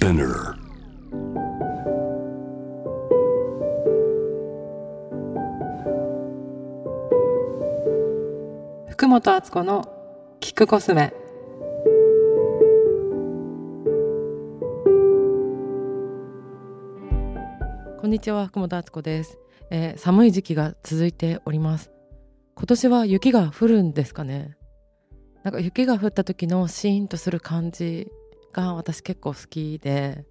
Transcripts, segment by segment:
Spinner. 福本敦子の聞くコスメこんにちは福本敦子です、えー寒い時期が続いております今年は雪が降るんですかねなんか雪が降った時のシーンとする感じが私結構好きで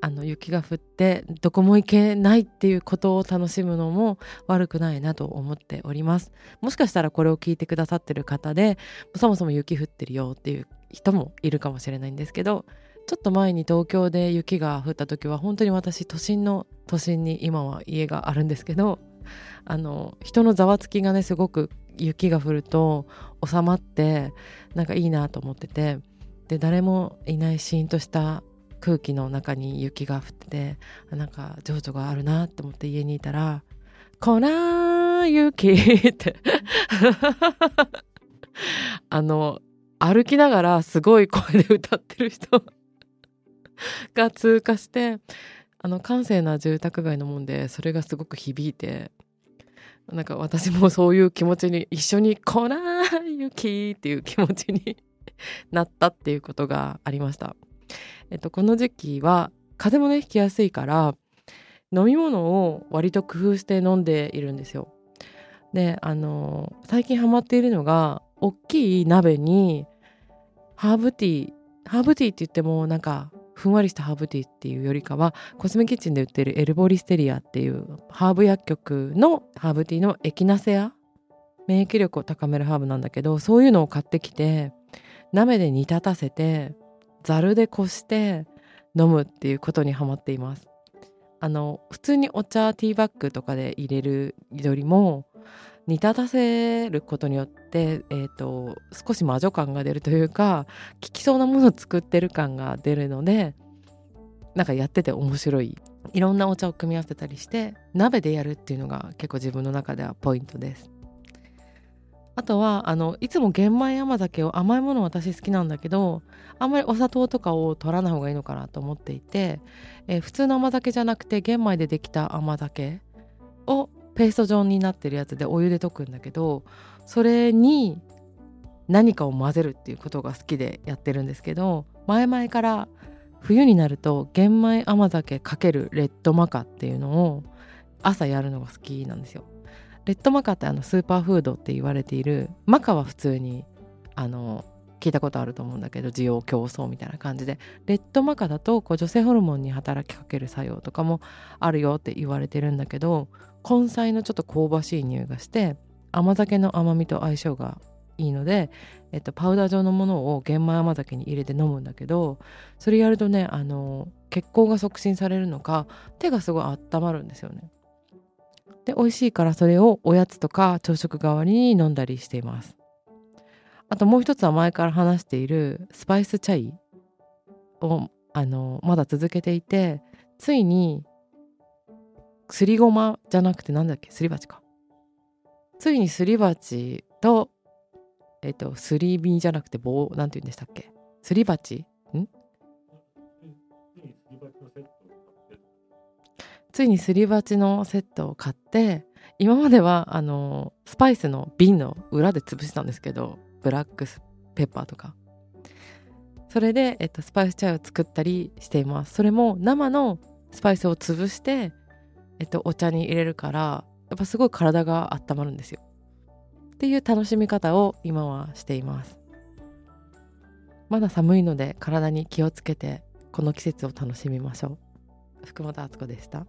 あの雪が降ってどこも行けないっていうことを楽しむのも悪くないなと思っております。もしかしたらこれを聞いてくださってる方でそもそも雪降ってるよっていう人もいるかもしれないんですけどちょっと前に東京で雪が降った時は本当に私都心の都心に今は家があるんですけどあの人のざわつきがねすごく雪が降ると収まってなんかいいなと思っててで誰もいないシーンとした空気の中に雪が降っててあなんか情緒があるなって思って家にいたら「こらー雪」って。あの歩きながらすごい声で歌ってる人 が通過してあの閑静な住宅街のもんでそれがすごく響いてなんか私もそういう気持ちに一緒に「こらー雪」っていう気持ちに なったっていうことがありました。えっと、この時期は風邪もねひきやすいから飲み物を割と工夫して飲んでいるんですよ。であの最近ハマっているのが大きい鍋にハーブティーハーブティーって言ってもなんかふんわりしたハーブティーっていうよりかはコスメキッチンで売ってるエルボリステリアっていうハーブ薬局のハーブティーのエキナセア免疫力を高めるハーブなんだけどそういうのを買ってきて鍋で煮立たせてざるでこして飲むっていうことにハマっています。あの普通にお茶ティーバッグとかで入れるよりも煮立たせることによって、えー、と少し魔女感が出るというか効きそうなものを作ってる感が出るのでなんかやってて面白い。いろんなお茶を組み合わせたりして鍋でやるっていうのが結構自分の中ではポイントです。あとはあのいつも玄米甘酒を甘いもの私好きなんだけどあんまりお砂糖とかを取らない方がいいのかなと思っていて、えー普通の甘酒じゃなくて玄米でできた甘酒をペースト状になってるやつでお湯で溶くんだけどそれに何かを混ぜるっていうことが好きでやってるんですけど前々から冬になると玄米甘酒×レッドマカっていうのを朝やるのが好きなんですよ。レッドマカってあのスーパーフードって言われているマカは普通にあの聞いたことあると思うんだけど需要競争みたいな感じでレッドマカだとこう女性ホルモンに働きかける作用とかもあるよって言われてるんだけど根菜のちょっと香ばしい匂いがして甘酒の甘みと相性がいいので、えっと、パウダー状のものを玄米甘酒に入れて飲むんだけどそれやるとねあの血行が促進されるのか手がすごい温まるんですよね。で美味しいからそれをおやつとか朝食代わりに飲んだりしています。あともう一つは前から話しているスパイスチャイをあのまだ続けていてついにすりごまじゃなくてなんだっけすり鉢かついにすり鉢とえっ、とすり身じゃなくて棒なんて言うんでしたっけすり鉢ついにすり鉢のセットを買って今まではあのスパイスの瓶の裏で潰してたんですけどブラックペッパーとか。それで、えっと、スパイスチャイを作ったりしています。それも生のスパイスを潰して、えっと、お茶に入れるからやっぱすごい体が温まるんですよ。っていう楽しみ方を今はしています。まだ寒いので体に気をつけてこの季節を楽しみましょう。福本敦子でした。